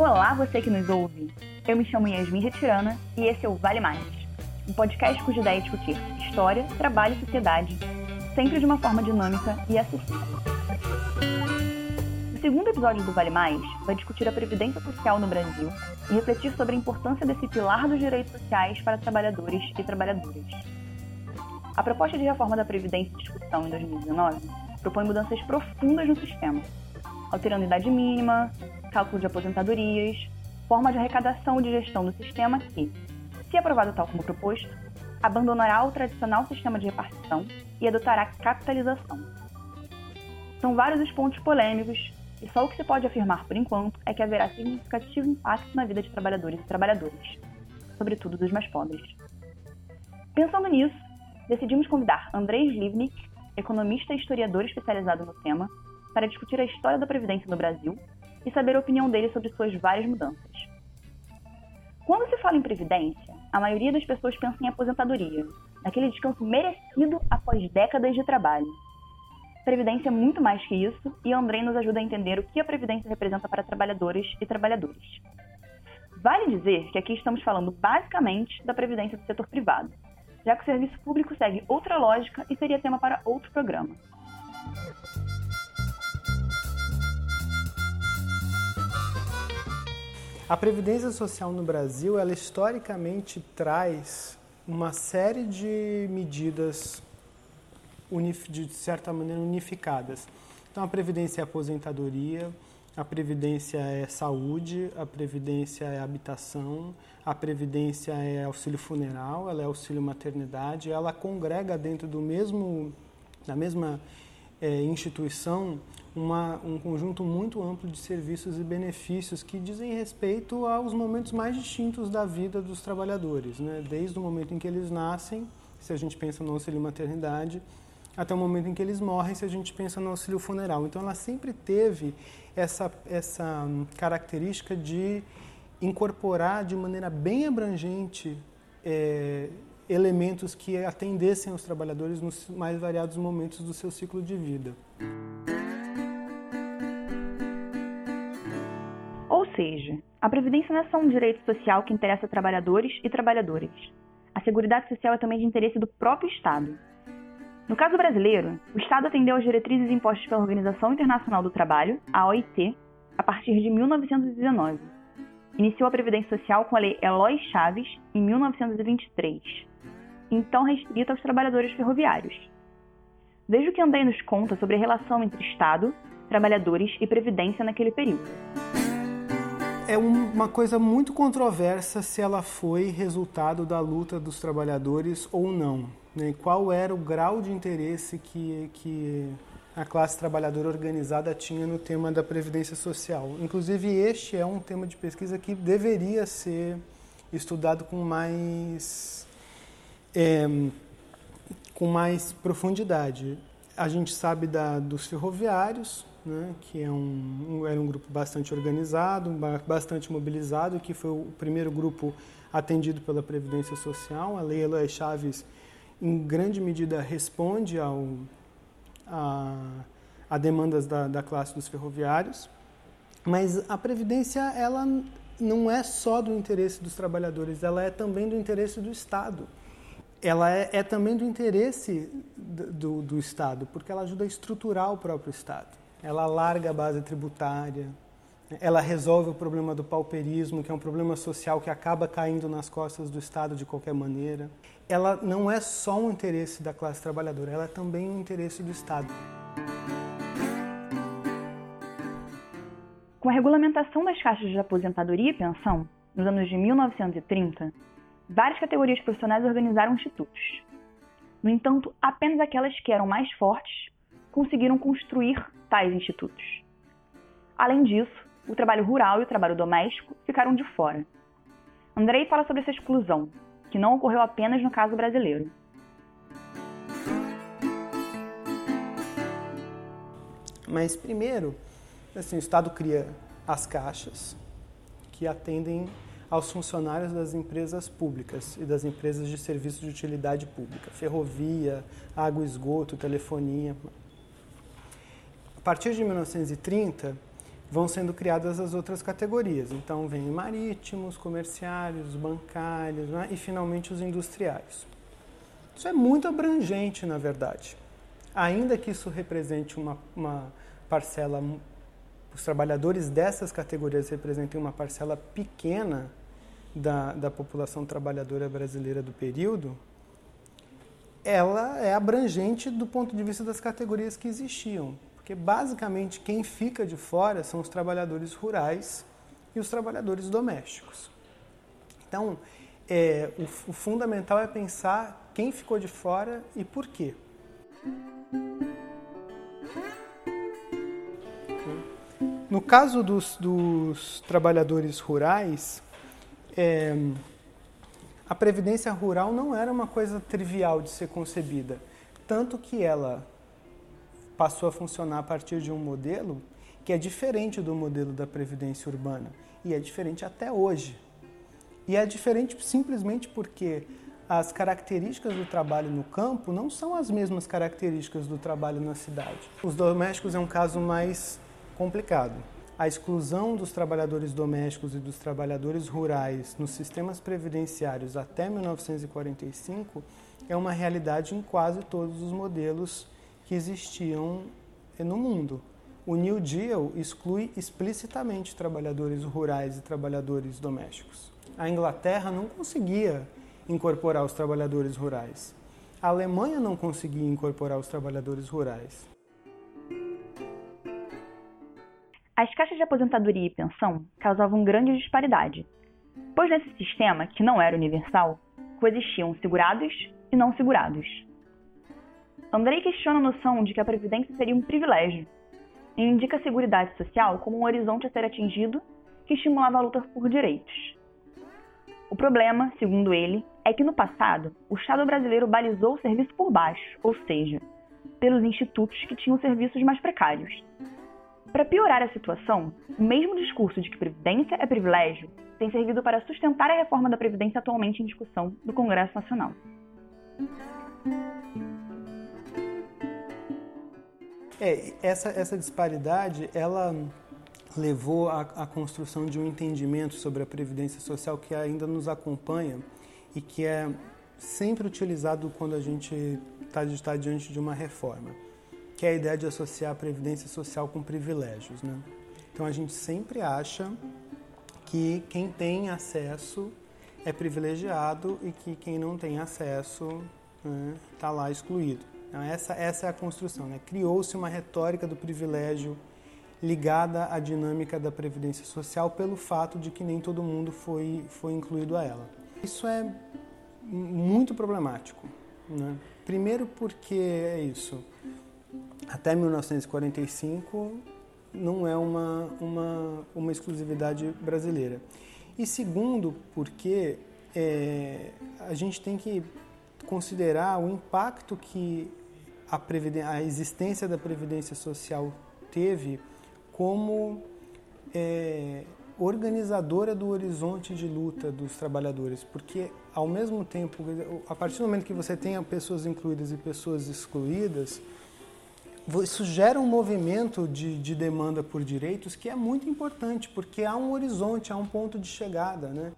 Olá, você que nos ouve! Eu me chamo Yasmin Retirana e esse é o Vale Mais, um podcast cuja ideia é discutir história, trabalho e sociedade, sempre de uma forma dinâmica e acessível. O segundo episódio do Vale Mais vai discutir a previdência social no Brasil e refletir sobre a importância desse pilar dos direitos sociais para trabalhadores e trabalhadoras. A proposta de reforma da Previdência em discussão em 2019 propõe mudanças profundas no sistema, alterando idade mínima, cálculo de aposentadorias, forma de arrecadação e de gestão do sistema que, se aprovado tal como proposto, abandonará o tradicional sistema de repartição e adotará capitalização. São vários os pontos polêmicos e só o que se pode afirmar por enquanto é que haverá significativo impacto na vida de trabalhadores e trabalhadoras, sobretudo dos mais pobres. Pensando nisso, decidimos convidar Andrei Livnik, economista e historiador especializado no tema, para discutir a história da Previdência no Brasil e saber a opinião dele sobre suas várias mudanças. Quando se fala em Previdência, a maioria das pessoas pensa em aposentadoria, naquele descanso merecido após décadas de trabalho. Previdência é muito mais que isso e Andrei nos ajuda a entender o que a Previdência representa para trabalhadoras e trabalhadores. Vale dizer que aqui estamos falando basicamente da Previdência do setor privado, já que o serviço público segue outra lógica e seria tema para outro programa. A Previdência Social no Brasil, ela historicamente traz uma série de medidas de certa maneira unificadas. Então, a Previdência é aposentadoria, a Previdência é saúde, a Previdência é habitação, a Previdência é auxílio funeral, ela é auxílio maternidade, ela congrega dentro do mesmo, da mesma é, instituição uma, um conjunto muito amplo de serviços e benefícios que dizem respeito aos momentos mais distintos da vida dos trabalhadores, né? desde o momento em que eles nascem, se a gente pensa no auxílio maternidade, até o momento em que eles morrem, se a gente pensa no auxílio funeral. Então, ela sempre teve essa, essa característica de incorporar de maneira bem abrangente é, elementos que atendessem aos trabalhadores nos mais variados momentos do seu ciclo de vida. Ou seja, a Previdência não é só um direito social que interessa trabalhadores e trabalhadoras. A Seguridade Social é também de interesse do próprio Estado. No caso brasileiro, o Estado atendeu às diretrizes impostas pela Organização Internacional do Trabalho, a OIT, a partir de 1919. Iniciou a Previdência Social com a Lei Eloy Chaves em 1923, então restrita aos trabalhadores ferroviários. Veja o que Andrei nos conta sobre a relação entre Estado, trabalhadores e Previdência naquele período é uma coisa muito controversa se ela foi resultado da luta dos trabalhadores ou não. Né? Qual era o grau de interesse que, que a classe trabalhadora organizada tinha no tema da previdência social. Inclusive, este é um tema de pesquisa que deveria ser estudado com mais, é, com mais profundidade. A gente sabe da, dos ferroviários, né, que é um, um, era um grupo bastante organizado, bastante mobilizado, que foi o primeiro grupo atendido pela Previdência Social. A Lei Eloy Chaves, em grande medida, responde ao, a, a demandas da, da classe dos ferroviários. Mas a Previdência, ela não é só do interesse dos trabalhadores, ela é também do interesse do Estado. Ela é, é também do interesse do, do Estado, porque ela ajuda a estruturar o próprio Estado ela larga a base tributária, ela resolve o problema do pauperismo, que é um problema social que acaba caindo nas costas do Estado de qualquer maneira. Ela não é só um interesse da classe trabalhadora, ela é também um interesse do Estado. Com a regulamentação das caixas de aposentadoria e pensão, nos anos de 1930, várias categorias profissionais organizaram institutos. No entanto, apenas aquelas que eram mais fortes conseguiram construir tais institutos. Além disso, o trabalho rural e o trabalho doméstico ficaram de fora. Andrei fala sobre essa exclusão, que não ocorreu apenas no caso brasileiro. Mas primeiro, assim, o Estado cria as caixas que atendem aos funcionários das empresas públicas e das empresas de serviços de utilidade pública, ferrovia, água, esgoto, telefonia, a partir de 1930, vão sendo criadas as outras categorias. Então, vem marítimos, comerciários, bancários né? e, finalmente, os industriais. Isso é muito abrangente, na verdade. Ainda que isso represente uma, uma parcela, os trabalhadores dessas categorias representem uma parcela pequena da, da população trabalhadora brasileira do período, ela é abrangente do ponto de vista das categorias que existiam. Porque basicamente quem fica de fora são os trabalhadores rurais e os trabalhadores domésticos. Então, é, o, o fundamental é pensar quem ficou de fora e por quê. No caso dos, dos trabalhadores rurais, é, a previdência rural não era uma coisa trivial de ser concebida, tanto que ela passou a funcionar a partir de um modelo que é diferente do modelo da previdência urbana e é diferente até hoje. E é diferente simplesmente porque as características do trabalho no campo não são as mesmas características do trabalho na cidade. Os domésticos é um caso mais complicado a exclusão dos trabalhadores domésticos e dos trabalhadores rurais nos sistemas previdenciários até 1945 é uma realidade em quase todos os modelos que existiam no mundo. O New Deal exclui explicitamente trabalhadores rurais e trabalhadores domésticos. A Inglaterra não conseguia incorporar os trabalhadores rurais. A Alemanha não conseguia incorporar os trabalhadores rurais. As caixas de aposentadoria e pensão causavam grande disparidade, pois nesse sistema, que não era universal, coexistiam segurados e não segurados. Andrei questiona a noção de que a previdência seria um privilégio e indica a Seguridade Social como um horizonte a ser atingido que estimulava a luta por direitos. O problema, segundo ele, é que no passado o Estado brasileiro balizou o serviço por baixo, ou seja, pelos institutos que tinham serviços mais precários, para piorar a situação, o mesmo discurso de que previdência é privilégio tem servido para sustentar a reforma da Previdência atualmente em discussão no Congresso Nacional. É, essa, essa disparidade, ela levou à, à construção de um entendimento sobre a Previdência Social que ainda nos acompanha e que é sempre utilizado quando a gente está tá diante de uma reforma que é a ideia de associar a previdência social com privilégios. Né? Então a gente sempre acha que quem tem acesso é privilegiado e que quem não tem acesso está né, tá lá excluído. Então, essa, essa é a construção. Né? Criou-se uma retórica do privilégio ligada à dinâmica da previdência social pelo fato de que nem todo mundo foi, foi incluído a ela. Isso é muito problemático. Né? Primeiro porque é isso até 1945 não é uma, uma, uma exclusividade brasileira. E segundo, porque é, a gente tem que considerar o impacto que a, a existência da Previdência Social teve como é, organizadora do horizonte de luta dos trabalhadores, porque ao mesmo tempo, a partir do momento que você tenha pessoas incluídas e pessoas excluídas, isso gera um movimento de, de, demanda por direitos que é muito importante, porque há um horizonte, há um ponto de chegada. Né?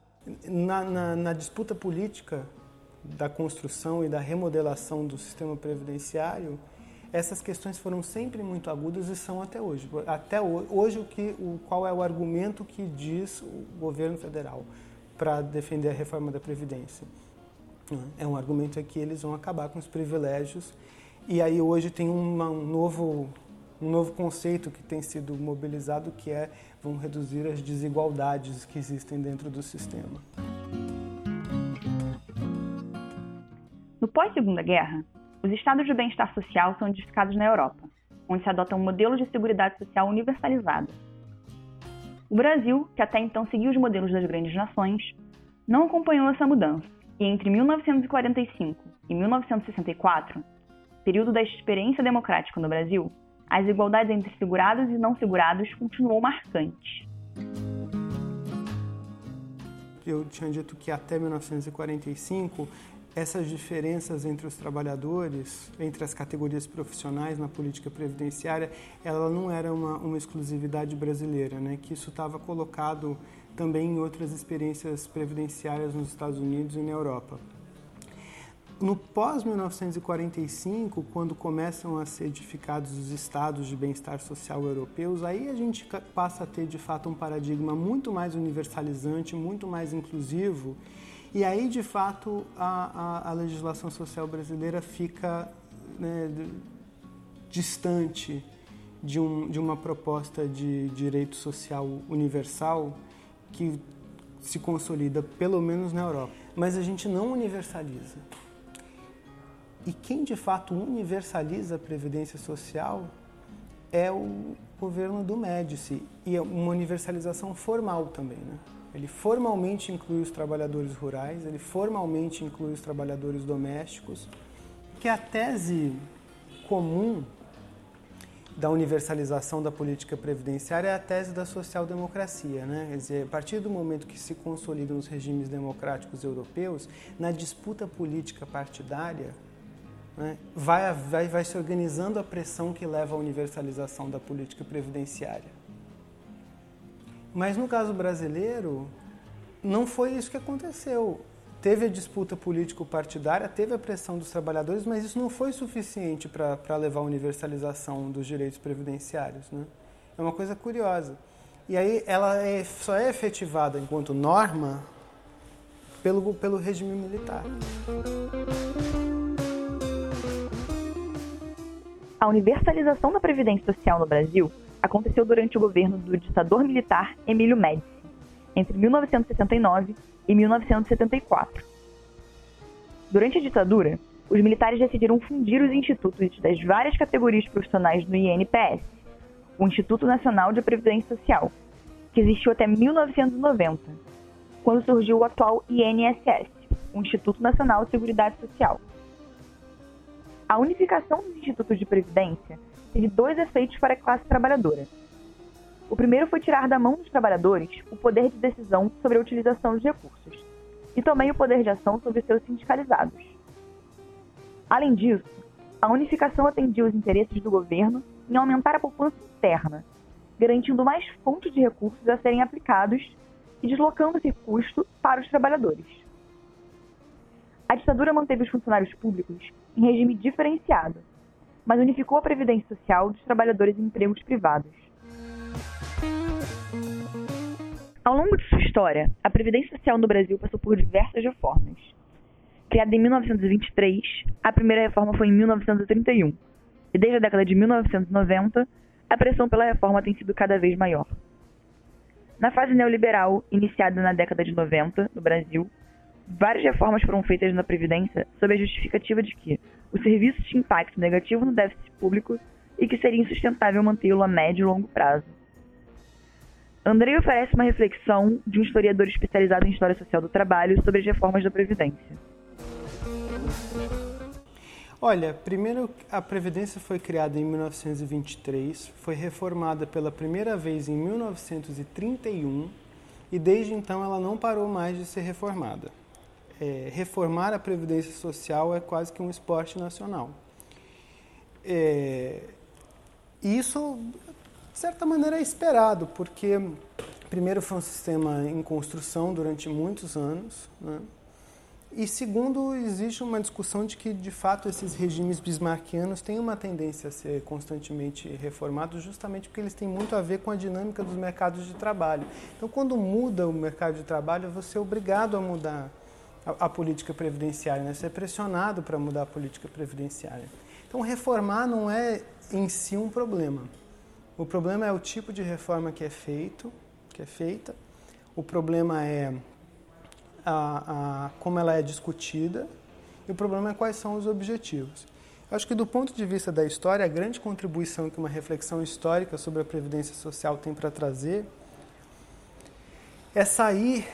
Na, na, na disputa política da construção e da remodelação do sistema previdenciário, essas questões foram sempre muito agudas e são até hoje. Até hoje, o que, o, qual é o argumento que diz o governo federal para defender a reforma da Previdência? É um argumento é que eles vão acabar com os privilégios e aí hoje tem uma, um, novo, um novo conceito que tem sido mobilizado que é vão reduzir as desigualdades que existem dentro do sistema. pós-Segunda Guerra, os estados de bem-estar social são edificados na Europa, onde se adota um modelo de seguridade social universalizado. O Brasil, que até então seguia os modelos das grandes nações, não acompanhou essa mudança e entre 1945 e 1964 período da experiência democrática no Brasil, as desigualdades entre segurados e não segurados continuou marcante. Eu tinha dito que até 1945 essas diferenças entre os trabalhadores, entre as categorias profissionais na política previdenciária, ela não era uma, uma exclusividade brasileira, né? que isso estava colocado também em outras experiências previdenciárias nos Estados Unidos e na Europa. No pós-1945, quando começam a ser edificados os estados de bem-estar social europeus, aí a gente passa a ter de fato um paradigma muito mais universalizante, muito mais inclusivo, e aí de fato a, a, a legislação social brasileira fica né, distante de, um, de uma proposta de direito social universal que se consolida pelo menos na Europa. Mas a gente não universaliza. E quem de fato universaliza a previdência social é o governo do Médici e é uma universalização formal também, né? Ele formalmente inclui os trabalhadores rurais, ele formalmente inclui os trabalhadores domésticos, que a tese comum da universalização da política previdenciária é a tese da social-democracia. Né? Quer dizer, a partir do momento que se consolidam os regimes democráticos europeus, na disputa política partidária, né, vai, vai, vai se organizando a pressão que leva à universalização da política previdenciária. Mas no caso brasileiro, não foi isso que aconteceu. Teve a disputa político-partidária, teve a pressão dos trabalhadores, mas isso não foi suficiente para levar à universalização dos direitos previdenciários. Né? É uma coisa curiosa. E aí ela é, só é efetivada enquanto norma pelo, pelo regime militar. A universalização da Previdência Social no Brasil aconteceu durante o governo do ditador militar Emílio Médici, entre 1969 e 1974. Durante a ditadura, os militares decidiram fundir os institutos das várias categorias profissionais do INPS, o Instituto Nacional de Previdência Social, que existiu até 1990, quando surgiu o atual INSS, o Instituto Nacional de Seguridade Social. A unificação dos institutos de previdência teve dois efeitos para a classe trabalhadora. O primeiro foi tirar da mão dos trabalhadores o poder de decisão sobre a utilização dos recursos e também o poder de ação sobre seus sindicalizados. Além disso, a unificação atendia os interesses do governo em aumentar a poupança interna, garantindo mais fontes de recursos a serem aplicados e deslocando esse custo para os trabalhadores. A ditadura manteve os funcionários públicos em regime diferenciado, mas unificou a previdência social dos trabalhadores em empregos privados. Ao longo de sua história, a previdência social no Brasil passou por diversas reformas. Criada em 1923, a primeira reforma foi em 1931, e desde a década de 1990, a pressão pela reforma tem sido cada vez maior. Na fase neoliberal, iniciada na década de 90 no Brasil, Várias reformas foram feitas na Previdência sob a justificativa de que o serviço tinha impacto negativo no déficit público e que seria insustentável mantê-lo a médio e longo prazo. Andrei oferece uma reflexão de um historiador especializado em História Social do Trabalho sobre as reformas da Previdência. Olha, primeiro a Previdência foi criada em 1923, foi reformada pela primeira vez em 1931 e desde então ela não parou mais de ser reformada é, reformar a Previdência Social é quase que um esporte nacional. É, isso, de certa maneira, é esperado, porque, primeiro, foi um sistema em construção durante muitos anos, né? E segundo, existe uma discussão de que, de fato, esses regimes bismarckianos têm uma tendência a ser constantemente reformados, justamente porque eles têm muito a ver com a dinâmica dos mercados de trabalho. Então, quando muda o mercado de trabalho, você é obrigado a mudar a, a política previdenciária, né? ser pressionado para mudar a política previdenciária. Então, reformar não é em si um problema. O problema é o tipo de reforma que é feito, que é feita. O problema é a, a, como ela é discutida e o problema é quais são os objetivos. Eu acho que do ponto de vista da história, a grande contribuição que uma reflexão histórica sobre a previdência social tem para trazer é sair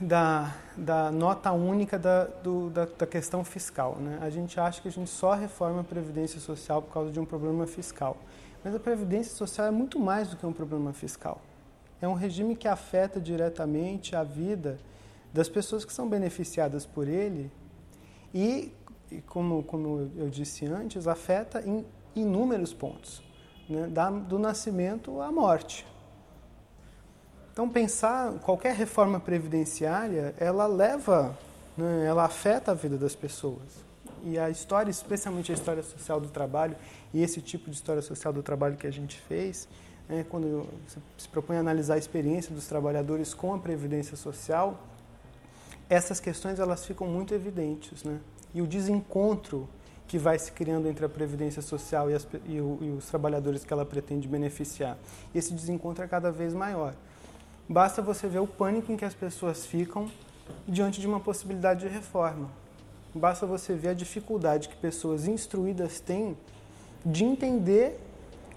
da, da nota única da, do, da, da, questão fiscal. Né? A gente acha que a gente só reforma a Previdência Social por causa de um problema fiscal. Mas a Previdência Social é muito mais do que um problema fiscal. É um regime que afeta diretamente a vida das pessoas que são beneficiadas por ele E, como, como eu disse antes, afeta em inúmeros pontos, né? da, do nascimento à morte. Então, pensar qualquer reforma previdenciária, ela leva, né, ela afeta a vida das pessoas. E a história, especialmente a história social do trabalho, e esse tipo de história social do trabalho que a gente fez, né, quando se propõe a analisar a experiência dos trabalhadores com a previdência social, essas questões elas ficam muito evidentes, né? E o desencontro que vai se criando entre a previdência social e, as, e, o, e os trabalhadores que ela pretende beneficiar, esse desencontro é cada vez maior. Basta você ver o pânico em que as pessoas ficam diante de uma possibilidade de reforma. Basta você ver a dificuldade que pessoas instruídas têm de entender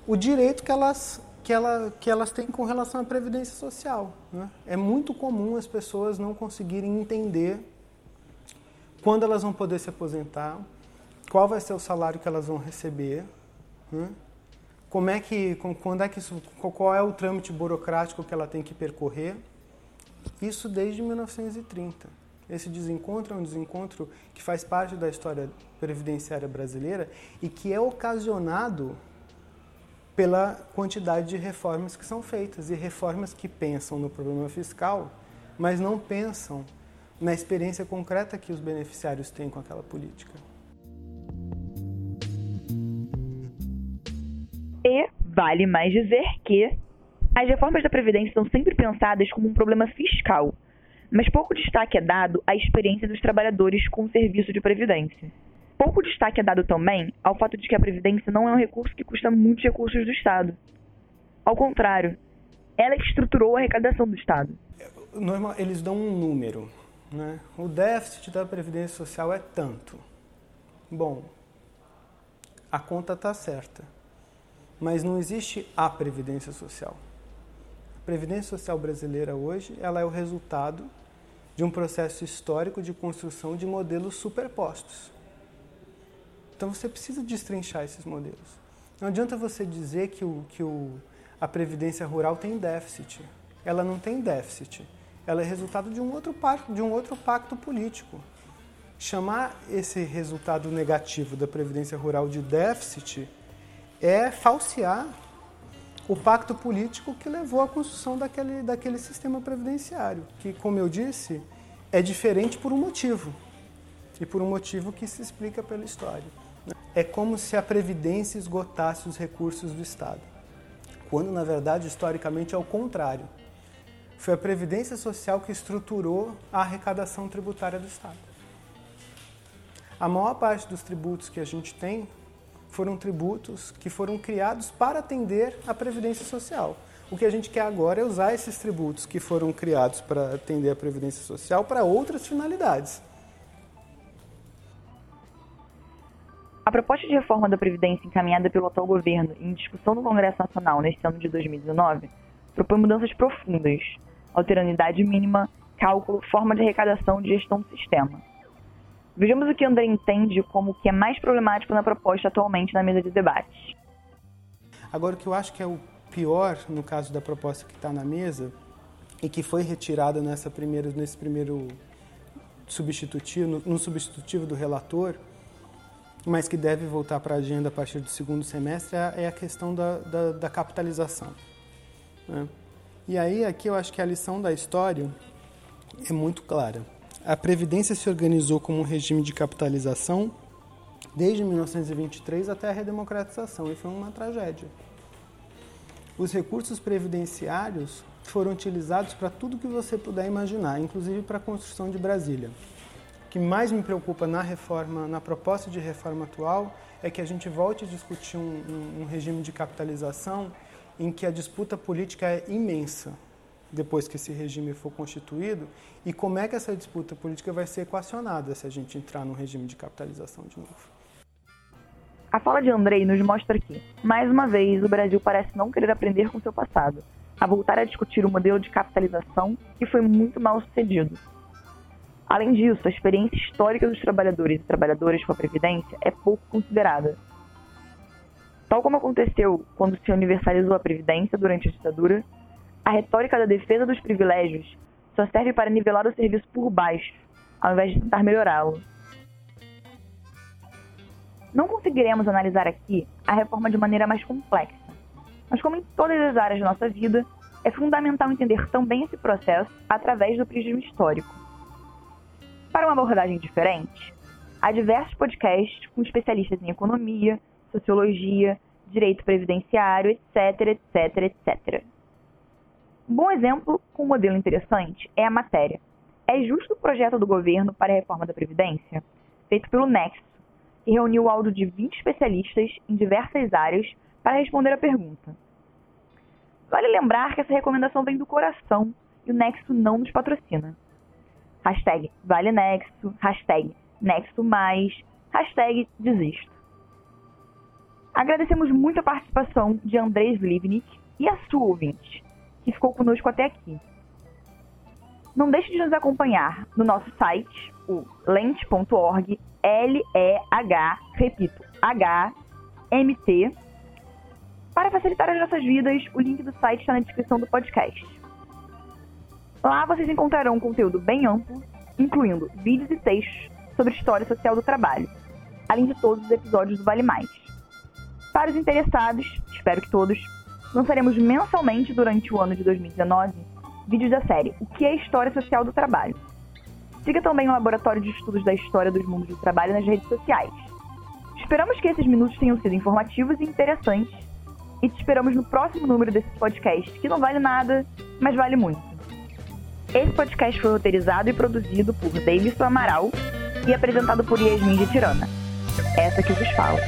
o direito que elas que, ela, que elas têm com relação à previdência social. Né? É muito comum as pessoas não conseguirem entender quando elas vão poder se aposentar, qual vai ser o salário que elas vão receber, né? Como é que, quando é que isso, qual é o trâmite burocrático que ela tem que percorrer. Isso desde 1930. Esse desencontro é um desencontro que faz parte da história previdenciária brasileira e que é ocasionado pela quantidade de reformas que são feitas e reformas que pensam no problema fiscal, mas não pensam na experiência concreta que os beneficiários têm com aquela política. Vale mais dizer que as reformas da Previdência são sempre pensadas como um problema fiscal, mas pouco destaque é dado à experiência dos trabalhadores com o serviço de Previdência. Pouco destaque é dado também ao fato de que a Previdência não é um recurso que custa muitos recursos do Estado. Ao contrário, ela estruturou a arrecadação do Estado. Normal, eles dão um número. Né? O déficit da Previdência Social é tanto. Bom, a conta está certa. Mas não existe a Previdência Social. A Previdência Social brasileira hoje ela é o resultado de um processo histórico de construção de modelos superpostos. Então você precisa destrinchar esses modelos. Não adianta você dizer que, o, que o, a previdência rural tem déficit. Ela não tem déficit. Ela é resultado de um outro pacto, de um outro pacto político. Chamar esse resultado negativo da previdência rural de déficit é falsear o pacto político que levou à construção daquele, daquele sistema previdenciário, que, como eu disse, é diferente por um motivo, e por um motivo que se explica pela história é como se a Previdência esgotasse os recursos do Estado, quando na verdade, historicamente, é o contrário. Foi a Previdência Social que estruturou a arrecadação tributária do Estado. A maior parte dos tributos que a gente tem foram tributos que foram criados para atender a Previdência Social. O que a gente quer agora é usar esses tributos que foram criados para atender a Previdência Social para outras finalidades. A proposta de reforma da Previdência encaminhada pelo atual governo em discussão no Congresso Nacional neste ano de 2019 propõe mudanças profundas, alterando idade mínima, cálculo, forma de arrecadação e gestão do sistema. Vejamos o que André entende como que é mais problemático na proposta atualmente na mesa de debates. Agora, o que eu acho que é o pior no caso da proposta que está na mesa e que foi retirada nessa primeira, nesse primeiro substitutivo, no, no substitutivo do relator, mas que deve voltar para a agenda a partir do segundo semestre, é, é a questão da, da, da capitalização. Né? E aí, aqui eu acho que a lição da história é muito clara. A Previdência se organizou como um regime de capitalização desde 1923 até a redemocratização, e foi uma tragédia. Os recursos previdenciários foram utilizados para tudo que você puder imaginar, inclusive para a construção de Brasília que mais me preocupa na reforma, na proposta de reforma atual, é que a gente volte a discutir um, um regime de capitalização em que a disputa política é imensa depois que esse regime for constituído e como é que essa disputa política vai ser equacionada se a gente entrar num regime de capitalização de novo. A fala de Andrei nos mostra que, mais uma vez, o Brasil parece não querer aprender com seu passado, a voltar a discutir o modelo de capitalização que foi muito mal sucedido, Além disso, a experiência histórica dos trabalhadores e trabalhadoras com a Previdência é pouco considerada. Tal como aconteceu quando se universalizou a Previdência durante a ditadura, a retórica da defesa dos privilégios só serve para nivelar o serviço por baixo, ao invés de tentar melhorá-lo. Não conseguiremos analisar aqui a reforma de maneira mais complexa, mas como em todas as áreas da nossa vida, é fundamental entender também esse processo através do prisma histórico. Para uma abordagem diferente, há diversos podcasts com especialistas em economia, sociologia, direito previdenciário, etc, etc, etc. Bom exemplo com um modelo interessante é a matéria. É justo o projeto do governo para a reforma da Previdência? Feito pelo Nexo, que reuniu o áudio de 20 especialistas em diversas áreas para responder a pergunta. Vale lembrar que essa recomendação vem do coração e o Nexo não nos patrocina. Hashtag Vale Nexo, hashtag Nexo Mais, hashtag Desisto. Agradecemos muito a participação de Andrés Livnik e a sua ouvinte, ficou conosco até aqui. Não deixe de nos acompanhar no nosso site, o lente.org, L-E-H, repito, H-M-T. Para facilitar as nossas vidas, o link do site está na descrição do podcast. Lá vocês encontrarão um conteúdo bem amplo, incluindo vídeos e textos sobre história social do trabalho, além de todos os episódios do Vale Mais. Para os interessados, espero que todos, lançaremos mensalmente durante o ano de 2019 vídeos da série O que é História Social do Trabalho. Siga também o Laboratório de Estudos da História dos Mundos do Trabalho nas redes sociais. Esperamos que esses minutos tenham sido informativos e interessantes e te esperamos no próximo número desse podcast, que não vale nada, mas vale muito. Esse podcast foi roteirizado e produzido por Davidson Amaral e apresentado por Yasmin de Tirana. Essa que vos fala.